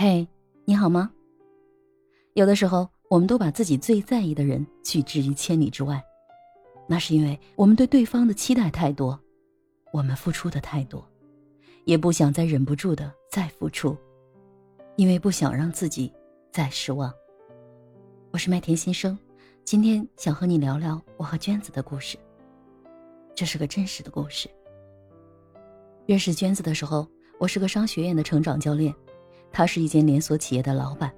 嘿，你好吗？有的时候，我们都把自己最在意的人拒之于千里之外，那是因为我们对对方的期待太多，我们付出的太多，也不想再忍不住的再付出，因为不想让自己再失望。我是麦田先生，今天想和你聊聊我和娟子的故事。这是个真实的故事。认识娟子的时候，我是个商学院的成长教练。他是一间连锁企业的老板，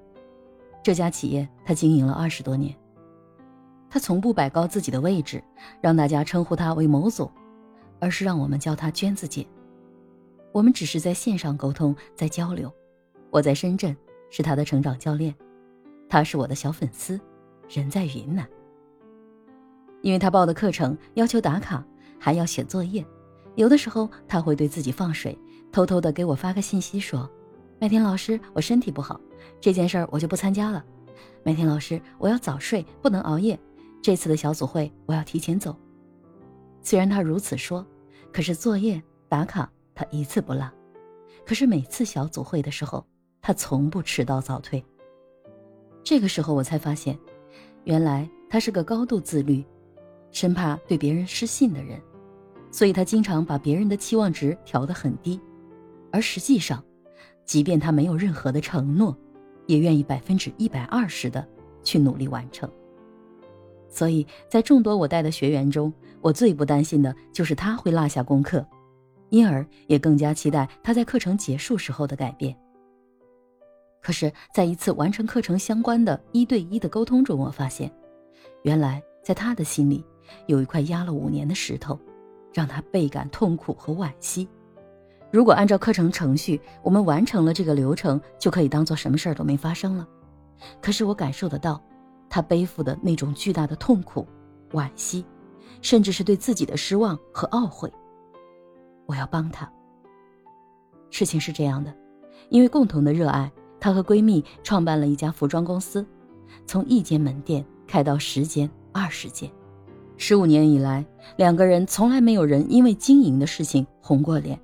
这家企业他经营了二十多年。他从不摆高自己的位置，让大家称呼他为某总，而是让我们叫他娟子姐。我们只是在线上沟通，在交流。我在深圳，是他的成长教练，他是我的小粉丝，人在云南。因为他报的课程要求打卡，还要写作业，有的时候他会对自己放水，偷偷的给我发个信息说。麦田老师，我身体不好，这件事儿我就不参加了。麦田老师，我要早睡，不能熬夜。这次的小组会我要提前走。虽然他如此说，可是作业打卡他一次不落。可是每次小组会的时候，他从不迟到早退。这个时候我才发现，原来他是个高度自律，生怕对别人失信的人，所以他经常把别人的期望值调得很低，而实际上。即便他没有任何的承诺，也愿意百分之一百二十的去努力完成。所以在众多我带的学员中，我最不担心的就是他会落下功课，因而也更加期待他在课程结束时候的改变。可是，在一次完成课程相关的一对一的沟通中，我发现，原来在他的心里有一块压了五年的石头，让他倍感痛苦和惋惜。如果按照课程程序，我们完成了这个流程，就可以当做什么事儿都没发生了。可是我感受得到，他背负的那种巨大的痛苦、惋惜，甚至是对自己的失望和懊悔。我要帮他。事情是这样的，因为共同的热爱，她和闺蜜创办了一家服装公司，从一间门店开到十间、二十间。十五年以来，两个人从来没有人因为经营的事情红过脸。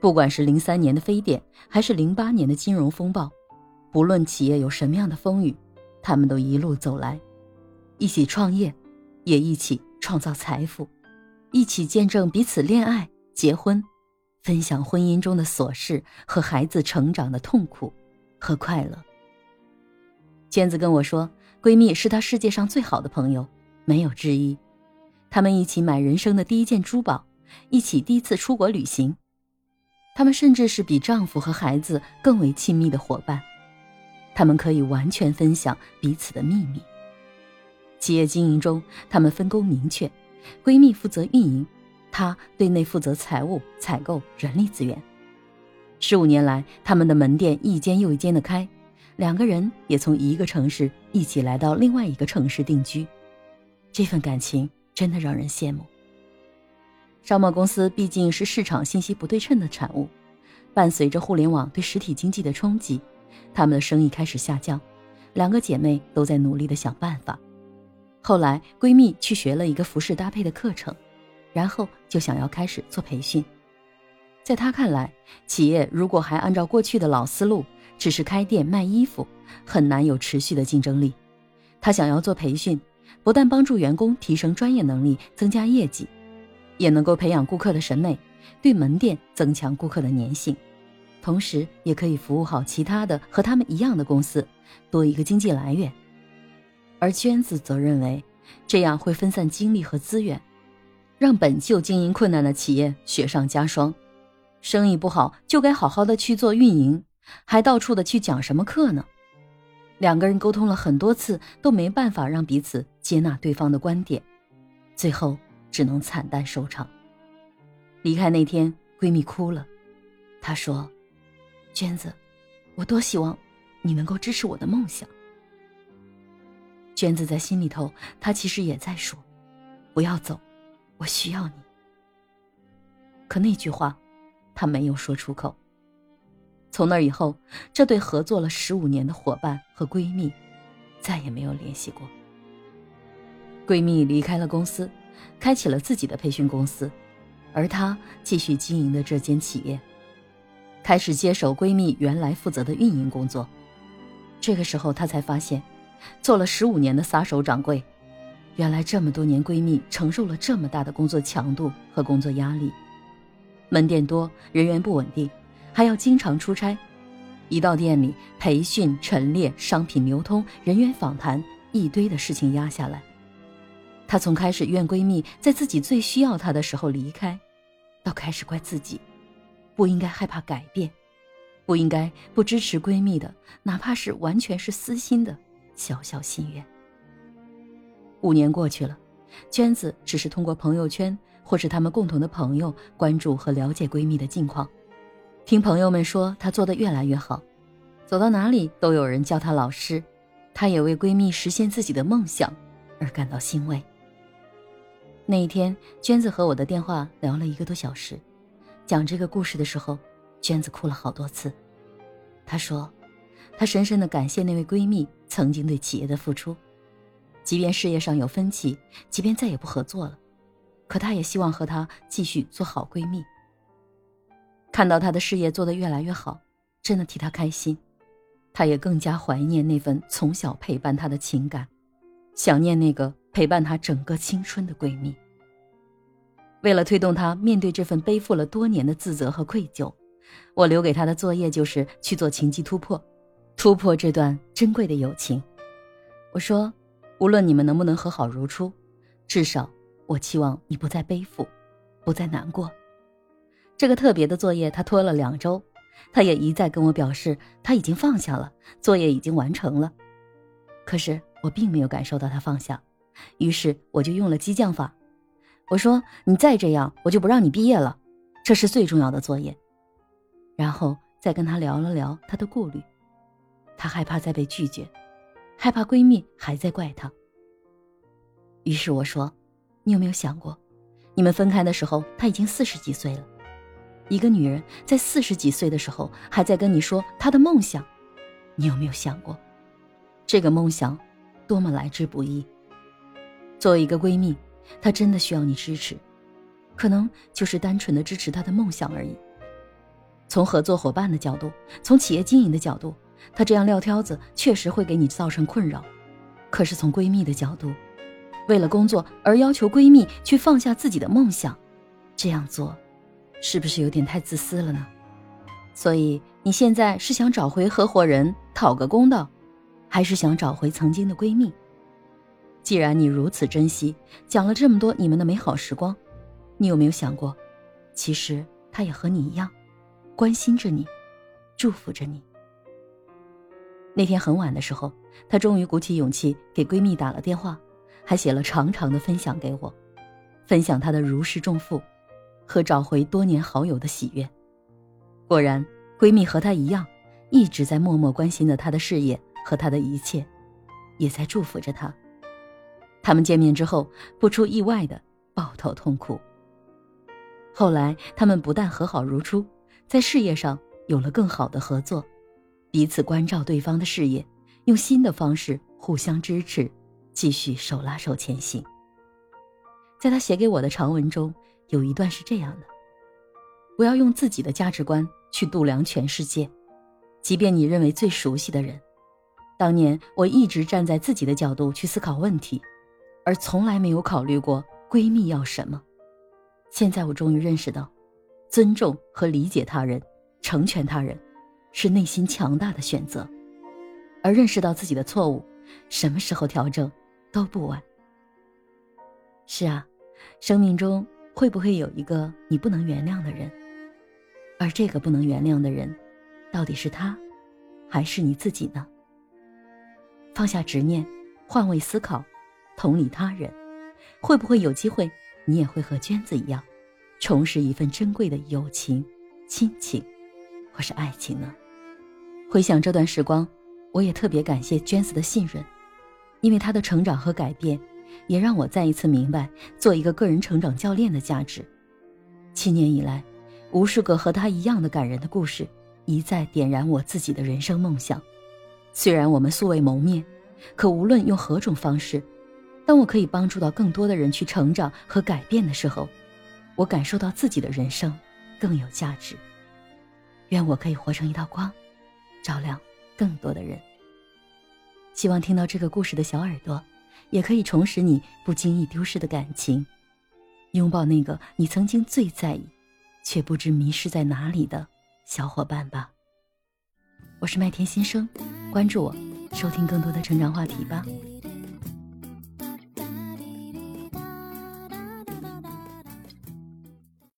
不管是零三年的非典，还是零八年的金融风暴，不论企业有什么样的风雨，他们都一路走来，一起创业，也一起创造财富，一起见证彼此恋爱、结婚，分享婚姻中的琐事和孩子成长的痛苦和快乐。娟子跟我说，闺蜜是她世界上最好的朋友，没有之一。他们一起买人生的第一件珠宝，一起第一次出国旅行。他们甚至是比丈夫和孩子更为亲密的伙伴，他们可以完全分享彼此的秘密。企业经营中，他们分工明确，闺蜜负责运营，她对内负责财务、采购、人力资源。十五年来，他们的门店一间又一间的开，两个人也从一个城市一起来到另外一个城市定居，这份感情真的让人羡慕。商贸公司毕竟是市场信息不对称的产物，伴随着互联网对实体经济的冲击，他们的生意开始下降。两个姐妹都在努力的想办法。后来，闺蜜去学了一个服饰搭配的课程，然后就想要开始做培训。在她看来，企业如果还按照过去的老思路，只是开店卖衣服，很难有持续的竞争力。她想要做培训，不但帮助员工提升专业能力，增加业绩。也能够培养顾客的审美，对门店增强顾客的粘性，同时也可以服务好其他的和他们一样的公司，多一个经济来源。而娟子则认为，这样会分散精力和资源，让本就经营困难的企业雪上加霜。生意不好就该好好的去做运营，还到处的去讲什么课呢？两个人沟通了很多次，都没办法让彼此接纳对方的观点，最后。只能惨淡收场。离开那天，闺蜜哭了。她说：“娟子，我多希望你能够支持我的梦想。”娟子在心里头，她其实也在说：“不要走，我需要你。”可那句话，她没有说出口。从那以后，这对合作了十五年的伙伴和闺蜜，再也没有联系过。闺蜜离开了公司。开启了自己的培训公司，而她继续经营的这间企业。开始接手闺蜜原来负责的运营工作。这个时候，她才发现，做了十五年的撒手掌柜，原来这么多年闺蜜承受了这么大的工作强度和工作压力。门店多，人员不稳定，还要经常出差。一到店里，培训、陈列、商品流通、人员访谈，一堆的事情压下来。她从开始怨闺蜜在自己最需要她的时候离开，到开始怪自己，不应该害怕改变，不应该不支持闺蜜的，哪怕是完全是私心的小小心愿。五年过去了，娟子只是通过朋友圈或是他们共同的朋友关注和了解闺蜜的近况，听朋友们说她做得越来越好，走到哪里都有人叫她老师，她也为闺蜜实现自己的梦想而感到欣慰。那一天，娟子和我的电话聊了一个多小时，讲这个故事的时候，娟子哭了好多次。她说，她深深的感谢那位闺蜜曾经对企业的付出，即便事业上有分歧，即便再也不合作了，可她也希望和她继续做好闺蜜。看到她的事业做得越来越好，真的替她开心，她也更加怀念那份从小陪伴她的情感，想念那个。陪伴她整个青春的闺蜜。为了推动她面对这份背负了多年的自责和愧疚，我留给她的作业就是去做情迹突破，突破这段珍贵的友情。我说，无论你们能不能和好如初，至少我期望你不再背负，不再难过。这个特别的作业，她拖了两周，他也一再跟我表示他已经放下了，作业已经完成了。可是我并没有感受到他放下。于是我就用了激将法，我说：“你再这样，我就不让你毕业了。这是最重要的作业。”然后再跟她聊了聊她的顾虑，她害怕再被拒绝，害怕闺蜜还在怪她。于是我说：“你有没有想过，你们分开的时候，她已经四十几岁了。一个女人在四十几岁的时候还在跟你说她的梦想，你有没有想过，这个梦想多么来之不易？”作为一个闺蜜，她真的需要你支持，可能就是单纯的支持她的梦想而已。从合作伙伴的角度，从企业经营的角度，她这样撂挑子确实会给你造成困扰。可是从闺蜜的角度，为了工作而要求闺蜜去放下自己的梦想，这样做，是不是有点太自私了呢？所以你现在是想找回合伙人讨个公道，还是想找回曾经的闺蜜？既然你如此珍惜，讲了这么多你们的美好时光，你有没有想过，其实他也和你一样，关心着你，祝福着你。那天很晚的时候，她终于鼓起勇气给闺蜜打了电话，还写了长长的分享给我，分享她的如释重负，和找回多年好友的喜悦。果然，闺蜜和她一样，一直在默默关心着她的事业和她的一切，也在祝福着她。他们见面之后，不出意外的抱头痛哭。后来，他们不但和好如初，在事业上有了更好的合作，彼此关照对方的事业，用新的方式互相支持，继续手拉手前行。在他写给我的长文中，有一段是这样的：“我要用自己的价值观去度量全世界，即便你认为最熟悉的人。当年，我一直站在自己的角度去思考问题。”而从来没有考虑过闺蜜要什么。现在我终于认识到，尊重和理解他人，成全他人，是内心强大的选择。而认识到自己的错误，什么时候调整都不晚。是啊，生命中会不会有一个你不能原谅的人？而这个不能原谅的人，到底是他，还是你自己呢？放下执念，换位思考。同理他人，会不会有机会，你也会和娟子一样，重拾一份珍贵的友情、亲情，或是爱情呢？回想这段时光，我也特别感谢娟子的信任，因为她的成长和改变，也让我再一次明白做一个个人成长教练的价值。七年以来，无数个和她一样的感人的故事，一再点燃我自己的人生梦想。虽然我们素未谋面，可无论用何种方式。当我可以帮助到更多的人去成长和改变的时候，我感受到自己的人生更有价值。愿我可以活成一道光，照亮更多的人。希望听到这个故事的小耳朵，也可以重拾你不经意丢失的感情，拥抱那个你曾经最在意，却不知迷失在哪里的小伙伴吧。我是麦田新生，关注我，收听更多的成长话题吧。